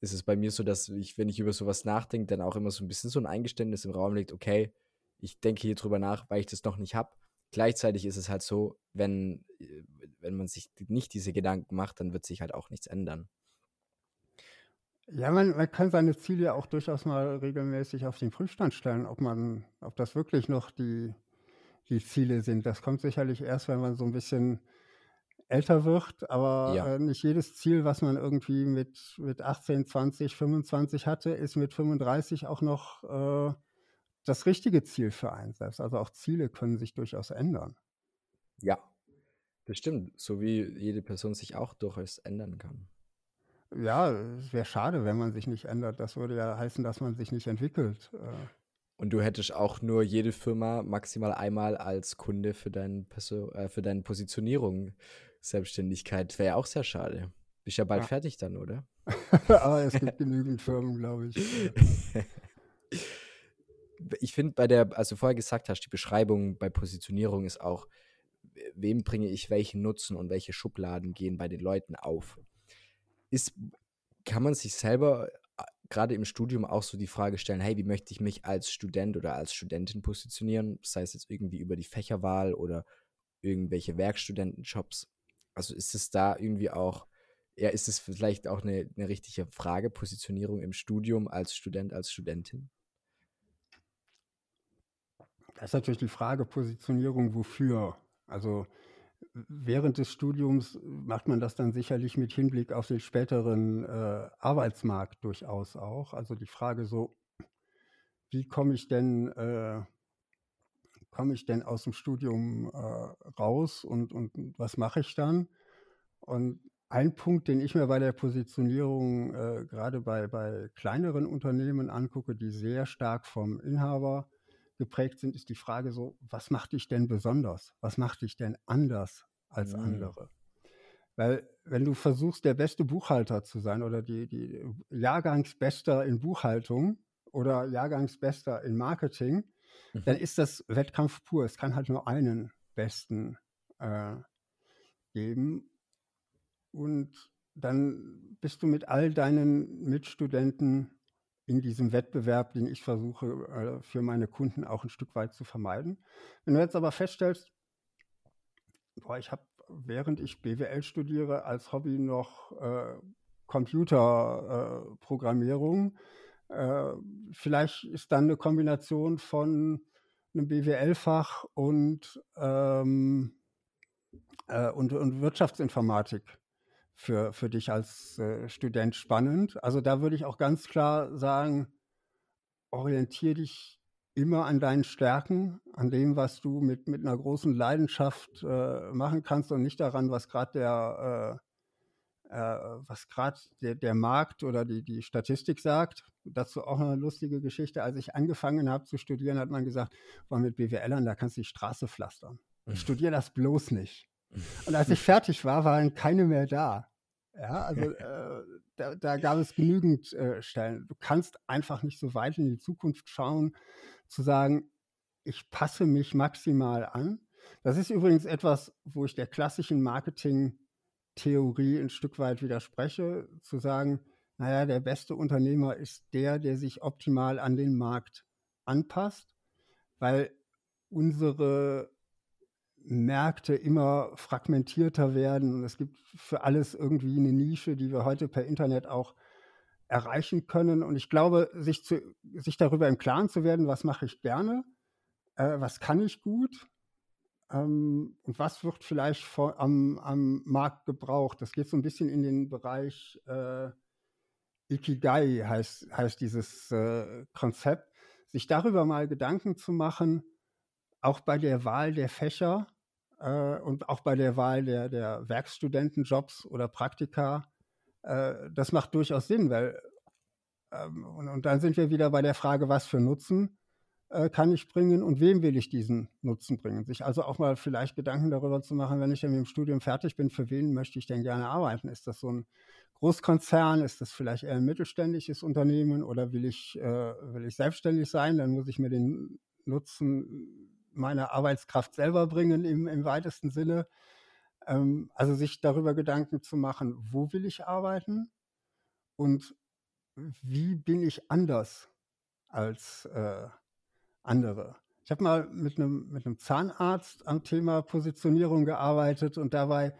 ist es bei mir so, dass ich, wenn ich über sowas nachdenke, dann auch immer so ein bisschen so ein Eingeständnis im Raum liegt, okay, ich denke hier drüber nach, weil ich das noch nicht habe. Gleichzeitig ist es halt so, wenn, äh, wenn man sich nicht diese Gedanken macht, dann wird sich halt auch nichts ändern. Ja, man, man kann seine Ziele auch durchaus mal regelmäßig auf den Prüfstand stellen, ob man, ob das wirklich noch die, die Ziele sind. Das kommt sicherlich erst, wenn man so ein bisschen älter wird, aber ja. äh, nicht jedes Ziel, was man irgendwie mit, mit 18, 20, 25 hatte, ist mit 35 auch noch äh, das richtige Ziel für einen selbst. Also auch Ziele können sich durchaus ändern. Ja, das stimmt. So wie jede Person sich auch durchaus ändern kann. Ja, es wäre schade, wenn man sich nicht ändert. Das würde ja heißen, dass man sich nicht entwickelt. Äh. Und du hättest auch nur jede Firma maximal einmal als Kunde für, dein äh, für deine Positionierung Selbstständigkeit. Wäre ja auch sehr schade. Bist ja bald ja. fertig dann, oder? Aber es gibt genügend Firmen, glaube ich. ich finde bei der, also vorher gesagt hast, die Beschreibung bei Positionierung ist auch, wem bringe ich welchen Nutzen und welche Schubladen gehen bei den Leuten auf ist, kann man sich selber äh, gerade im Studium auch so die Frage stellen, hey, wie möchte ich mich als Student oder als Studentin positionieren? Sei es jetzt irgendwie über die Fächerwahl oder irgendwelche Werkstudentenjobs. Also ist es da irgendwie auch, ja, ist es vielleicht auch eine, eine richtige Frage, Positionierung im Studium als Student, als Studentin? Das ist natürlich die Frage, Positionierung wofür? Also während des Studiums macht man das dann sicherlich mit Hinblick auf den späteren äh, Arbeitsmarkt durchaus auch. Also die Frage so, wie komme ich denn, äh, komme ich denn aus dem Studium äh, raus und, und was mache ich dann? Und ein Punkt, den ich mir bei der Positionierung äh, gerade bei, bei kleineren Unternehmen angucke, die sehr stark vom Inhaber geprägt sind, ist die Frage so, was macht dich denn besonders? Was macht dich denn anders als mhm. andere? Weil wenn du versuchst, der beste Buchhalter zu sein oder die, die Jahrgangsbester in Buchhaltung oder Jahrgangsbester in Marketing, mhm. dann ist das Wettkampf pur. Es kann halt nur einen Besten äh, geben. Und dann bist du mit all deinen Mitstudenten in diesem Wettbewerb, den ich versuche äh, für meine Kunden auch ein Stück weit zu vermeiden. Wenn du jetzt aber feststellst, boah, ich habe, während ich BWL studiere, als Hobby noch äh, Computerprogrammierung, äh, vielleicht ist dann eine Kombination von einem BWL-Fach und, ähm, äh, und, und Wirtschaftsinformatik für, für dich als äh, Student spannend. Also da würde ich auch ganz klar sagen, orientiere dich immer an deinen Stärken, an dem, was du mit, mit einer großen Leidenschaft äh, machen kannst und nicht daran, was gerade der, äh, äh, was gerade der, der Markt oder die, die Statistik sagt. Dazu auch eine lustige Geschichte. Als ich angefangen habe zu studieren, hat man gesagt, boah, mit BWLern, da kannst du die Straße pflastern. Studier das bloß nicht. Und als ich fertig war, waren keine mehr da. Ja, also äh, da, da, gab es genügend äh, Stellen. Du kannst einfach nicht so weit in die Zukunft schauen, zu sagen, ich passe mich maximal an. Das ist übrigens etwas, wo ich der klassischen Marketing-Theorie ein Stück weit widerspreche, zu sagen, naja, der beste Unternehmer ist der, der sich optimal an den Markt anpasst, weil unsere Märkte immer fragmentierter werden es gibt für alles irgendwie eine Nische, die wir heute per Internet auch erreichen können. Und ich glaube, sich, zu, sich darüber im Klaren zu werden, was mache ich gerne, äh, was kann ich gut ähm, und was wird vielleicht vor, am, am Markt gebraucht. Das geht so ein bisschen in den Bereich äh, Ikigai, heißt, heißt dieses äh, Konzept. Sich darüber mal Gedanken zu machen, auch bei der Wahl der Fächer äh, und auch bei der Wahl der, der Werkstudentenjobs oder Praktika, äh, das macht durchaus Sinn, weil ähm, und, und, dann sind wir wieder bei der Frage, was für Nutzen äh, kann ich bringen und wem will ich diesen Nutzen bringen? Sich also auch mal vielleicht Gedanken darüber zu machen, wenn ich dann mit dem Studium fertig bin, für wen möchte ich denn gerne arbeiten? Ist das so ein Großkonzern? Ist das vielleicht eher ein mittelständisches Unternehmen oder will ich, äh, will ich selbstständig sein? Dann muss ich mir den Nutzen meiner Arbeitskraft selber bringen im, im weitesten Sinne. Ähm, also sich darüber Gedanken zu machen, wo will ich arbeiten und wie bin ich anders als äh, andere. Ich habe mal mit einem, mit Zahnarzt am Thema Positionierung gearbeitet und dabei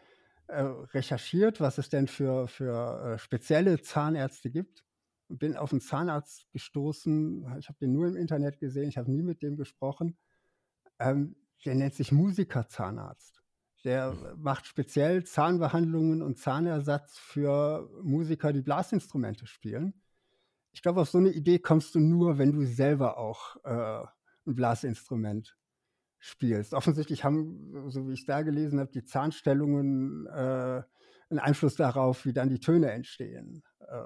äh, recherchiert, was es denn für, für äh, spezielle Zahnärzte gibt. Und bin auf einen Zahnarzt gestoßen. Ich habe den nur im Internet gesehen, ich habe nie mit dem gesprochen. Ähm, der nennt sich Musikerzahnarzt. Der macht speziell Zahnbehandlungen und Zahnersatz für Musiker, die Blasinstrumente spielen. Ich glaube, auf so eine Idee kommst du nur, wenn du selber auch äh, ein Blasinstrument spielst. Offensichtlich haben, so wie ich da gelesen habe, die Zahnstellungen äh, einen Einfluss darauf, wie dann die Töne entstehen. Äh,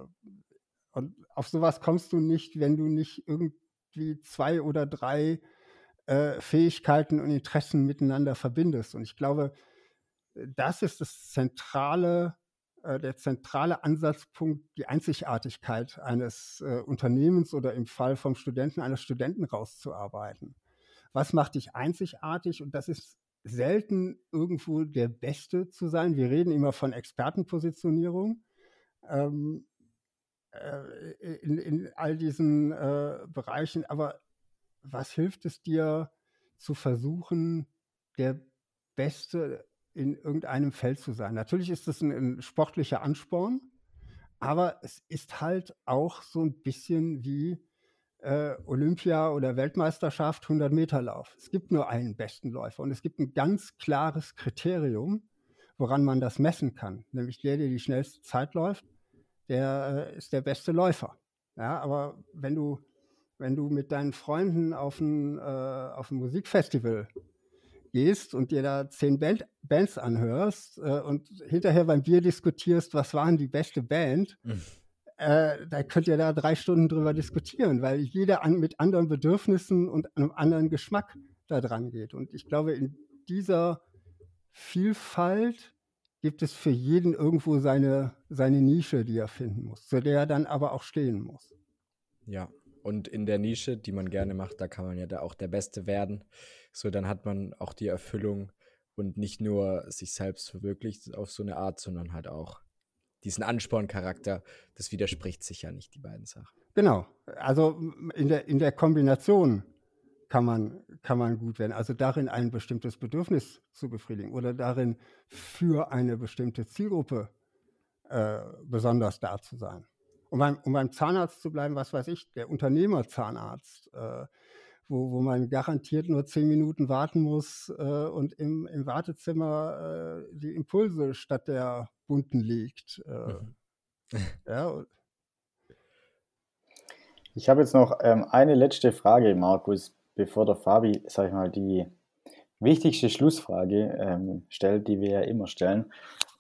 und auf sowas kommst du nicht, wenn du nicht irgendwie zwei oder drei äh, Fähigkeiten und Interessen miteinander verbindest. Und ich glaube, das ist das zentrale, äh, der zentrale Ansatzpunkt, die Einzigartigkeit eines äh, Unternehmens oder im Fall vom Studenten eines Studenten rauszuarbeiten. Was macht dich einzigartig? Und das ist selten irgendwo der Beste zu sein. Wir reden immer von Expertenpositionierung. Ähm, äh, in, in, all diesen äh, Bereichen, aber was hilft es dir zu versuchen, der Beste in irgendeinem Feld zu sein? Natürlich ist das ein, ein sportlicher Ansporn, aber es ist halt auch so ein bisschen wie äh, Olympia oder Weltmeisterschaft 100 Meter Lauf. Es gibt nur einen besten Läufer und es gibt ein ganz klares Kriterium, woran man das messen kann. Nämlich der, der die schnellste Zeit läuft, der äh, ist der beste Läufer. Ja, aber wenn du wenn du mit deinen Freunden auf ein, äh, auf ein Musikfestival gehst und dir da zehn Band Bands anhörst äh, und hinterher beim Bier diskutierst, was waren die beste Band, mhm. äh, da könnt ihr da drei Stunden drüber diskutieren, weil jeder an, mit anderen Bedürfnissen und einem anderen Geschmack da dran geht. Und ich glaube, in dieser Vielfalt gibt es für jeden irgendwo seine, seine Nische, die er finden muss, zu der er dann aber auch stehen muss. Ja, Und in der Nische, die man gerne macht, da kann man ja da auch der Beste werden. So, dann hat man auch die Erfüllung und nicht nur sich selbst verwirklicht auf so eine Art, sondern halt auch diesen Ansporncharakter. Das widerspricht sich ja nicht, die beiden Sachen. Genau. Also in der, in der Kombination kann man, kann man gut werden. Also darin ein bestimmtes Bedürfnis zu befriedigen oder darin für eine bestimmte Zielgruppe äh, besonders da zu sein. Um beim, um beim Zahnarzt zu bleiben, was weiß ich, der Unternehmerzahnarzt, äh, wo, wo man garantiert nur zehn Minuten warten muss äh, und im, im Wartezimmer äh, die Impulse statt der bunten legt. Äh, mhm. ja. Ich habe jetzt noch ähm, eine letzte Frage, Markus, bevor der Fabi, sag ich mal, die wichtigste Schlussfrage ähm, stellt, die wir ja immer stellen.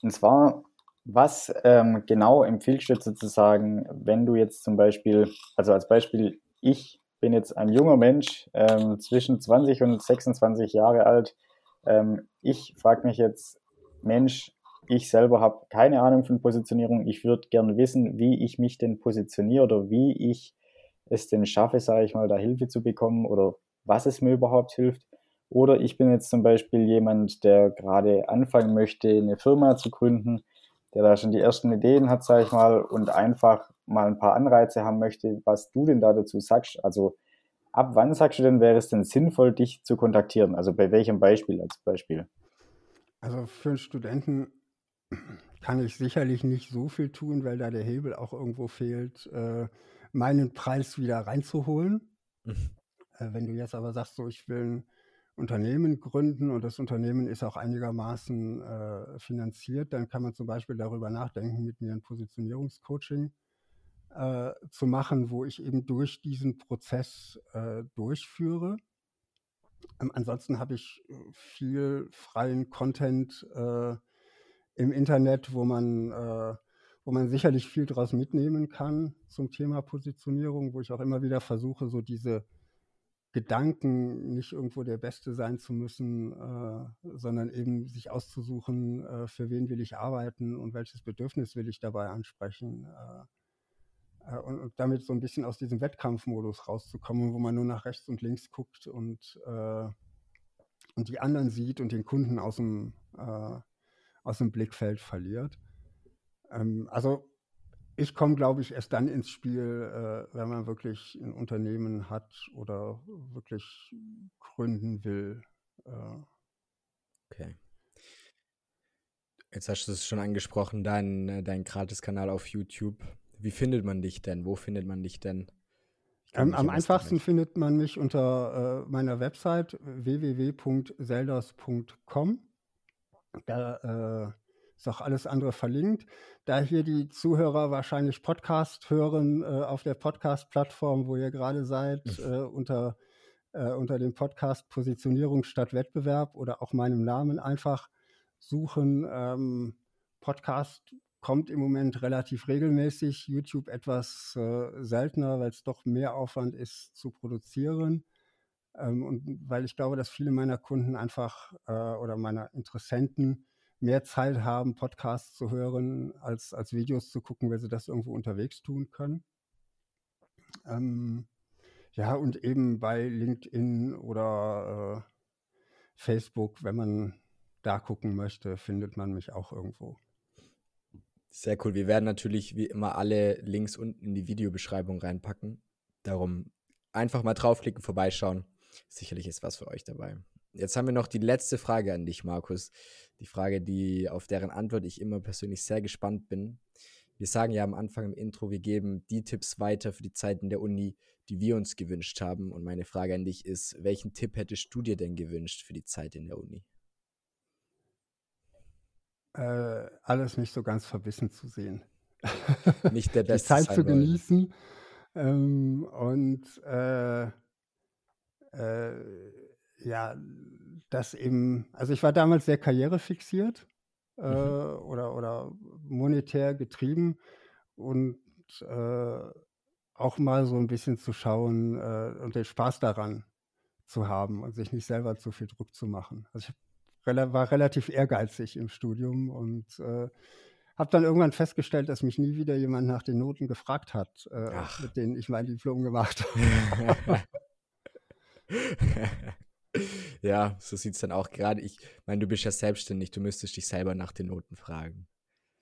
Und zwar, was ähm, genau empfiehlst du sozusagen, wenn du jetzt zum Beispiel, also als Beispiel, ich bin jetzt ein junger Mensch, ähm, zwischen 20 und 26 Jahre alt. Ähm, ich frage mich jetzt, Mensch, ich selber habe keine Ahnung von Positionierung. Ich würde gerne wissen, wie ich mich denn positioniere oder wie ich es denn schaffe, sage ich mal, da Hilfe zu bekommen oder was es mir überhaupt hilft. Oder ich bin jetzt zum Beispiel jemand, der gerade anfangen möchte, eine Firma zu gründen, der da schon die ersten Ideen hat, sage ich mal, und einfach mal ein paar Anreize haben möchte, was du denn da dazu sagst. Also ab wann sagst du denn, wäre es denn sinnvoll, dich zu kontaktieren? Also bei welchem Beispiel als Beispiel? Also für einen Studenten kann ich sicherlich nicht so viel tun, weil da der Hebel auch irgendwo fehlt, äh, meinen Preis wieder reinzuholen. Mhm. Äh, wenn du jetzt aber sagst, so ich will ein Unternehmen gründen und das Unternehmen ist auch einigermaßen äh, finanziert, dann kann man zum Beispiel darüber nachdenken, mit mir ein Positionierungscoaching äh, zu machen, wo ich eben durch diesen Prozess äh, durchführe. Ähm, ansonsten habe ich äh, viel freien Content äh, im Internet, wo man, äh, wo man sicherlich viel daraus mitnehmen kann zum Thema Positionierung, wo ich auch immer wieder versuche, so diese Gedanken, nicht irgendwo der Beste sein zu müssen, äh, sondern eben sich auszusuchen, äh, für wen will ich arbeiten und welches Bedürfnis will ich dabei ansprechen. Äh, äh und, und, damit so ein bisschen aus diesem Wettkampfmodus rauszukommen, wo man nur nach rechts und links guckt und, äh, und die anderen sieht und den Kunden aus dem, äh, aus dem Blickfeld verliert. Ähm, also ich komme, glaube ich, erst dann ins Spiel, äh, wenn man wirklich ein Unternehmen hat oder wirklich gründen will. Äh. Okay. Jetzt hast du es schon angesprochen, dein, äh, dein Gratis-Kanal auf YouTube. Wie findet man dich denn? Wo findet man dich denn? Ähm, am einfachsten findet man mich unter äh, meiner Website www.selders.com. Da äh, ist auch alles andere verlinkt. Da hier die Zuhörer wahrscheinlich Podcast hören äh, auf der Podcast-Plattform, wo ihr gerade seid, mhm. äh, unter, äh, unter dem Podcast Positionierung statt Wettbewerb oder auch meinem Namen einfach suchen. Ähm, Podcast kommt im Moment relativ regelmäßig, YouTube etwas äh, seltener, weil es doch mehr Aufwand ist zu produzieren. Ähm, und weil ich glaube, dass viele meiner Kunden einfach äh, oder meiner Interessenten mehr Zeit haben, Podcasts zu hören, als, als Videos zu gucken, weil sie das irgendwo unterwegs tun können. Ähm, ja, und eben bei LinkedIn oder äh, Facebook, wenn man da gucken möchte, findet man mich auch irgendwo. Sehr cool. Wir werden natürlich wie immer alle Links unten in die Videobeschreibung reinpacken. Darum einfach mal draufklicken, vorbeischauen. Sicherlich ist was für euch dabei. Jetzt haben wir noch die letzte Frage an dich, Markus. Die Frage, die, auf deren Antwort ich immer persönlich sehr gespannt bin. Wir sagen ja am Anfang im Intro, wir geben die Tipps weiter für die Zeiten der Uni, die wir uns gewünscht haben. Und meine Frage an dich ist, welchen Tipp hättest du dir denn gewünscht für die Zeit in der Uni? Äh, alles nicht so ganz verbissen zu sehen. Nicht der beste. die Zeit zu genießen. Ähm, und äh, äh, ja, das eben, also ich war damals sehr karrierefixiert äh, mhm. oder, oder monetär getrieben und äh, auch mal so ein bisschen zu schauen äh, und den Spaß daran zu haben und sich nicht selber zu viel Druck zu machen. Also ich war relativ ehrgeizig im Studium und äh, habe dann irgendwann festgestellt, dass mich nie wieder jemand nach den Noten gefragt hat, äh, mit denen ich mein Diplom gemacht habe. ja, so sieht es dann auch gerade. Ich meine, du bist ja selbstständig, du müsstest dich selber nach den Noten fragen.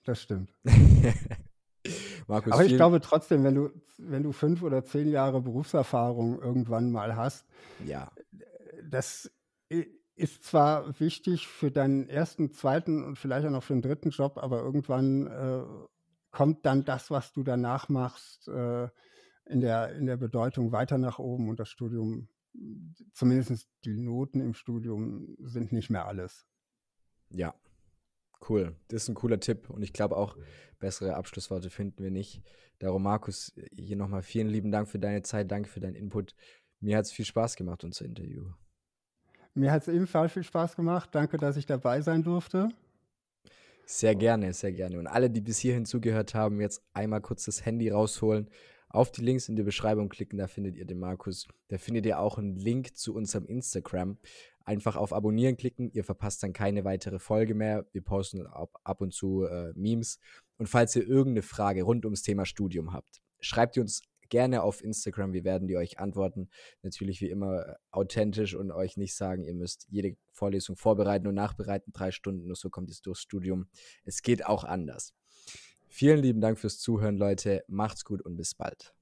Das stimmt. Markus, Aber ich glaube trotzdem, wenn du, wenn du fünf oder zehn Jahre Berufserfahrung irgendwann mal hast, ja. das ist zwar wichtig für deinen ersten, zweiten und vielleicht auch noch für den dritten Job, aber irgendwann äh, kommt dann das, was du danach machst, äh, in, der, in der Bedeutung weiter nach oben und das Studium, zumindest die Noten im Studium sind nicht mehr alles. Ja, cool. Das ist ein cooler Tipp und ich glaube auch, bessere Abschlussworte finden wir nicht. Darum, Markus, hier nochmal vielen lieben Dank für deine Zeit, danke für deinen Input. Mir hat es viel Spaß gemacht, unser Interview. Mir hat es ebenfalls viel Spaß gemacht. Danke, dass ich dabei sein durfte. Sehr gerne, sehr gerne. Und alle, die bis hierhin zugehört haben, jetzt einmal kurz das Handy rausholen, auf die Links in der Beschreibung klicken, da findet ihr den Markus. Da findet ihr auch einen Link zu unserem Instagram. Einfach auf Abonnieren klicken, ihr verpasst dann keine weitere Folge mehr. Wir posten ab, ab und zu äh, Memes. Und falls ihr irgendeine Frage rund ums Thema Studium habt, schreibt ihr uns gerne auf Instagram. Wir werden die euch antworten. Natürlich wie immer äh, authentisch und euch nicht sagen, ihr müsst jede Vorlesung vorbereiten und nachbereiten, drei Stunden, nur so kommt es durchs Studium. Es geht auch anders. Vielen lieben Dank fürs Zuhören, Leute. Macht's gut und bis bald.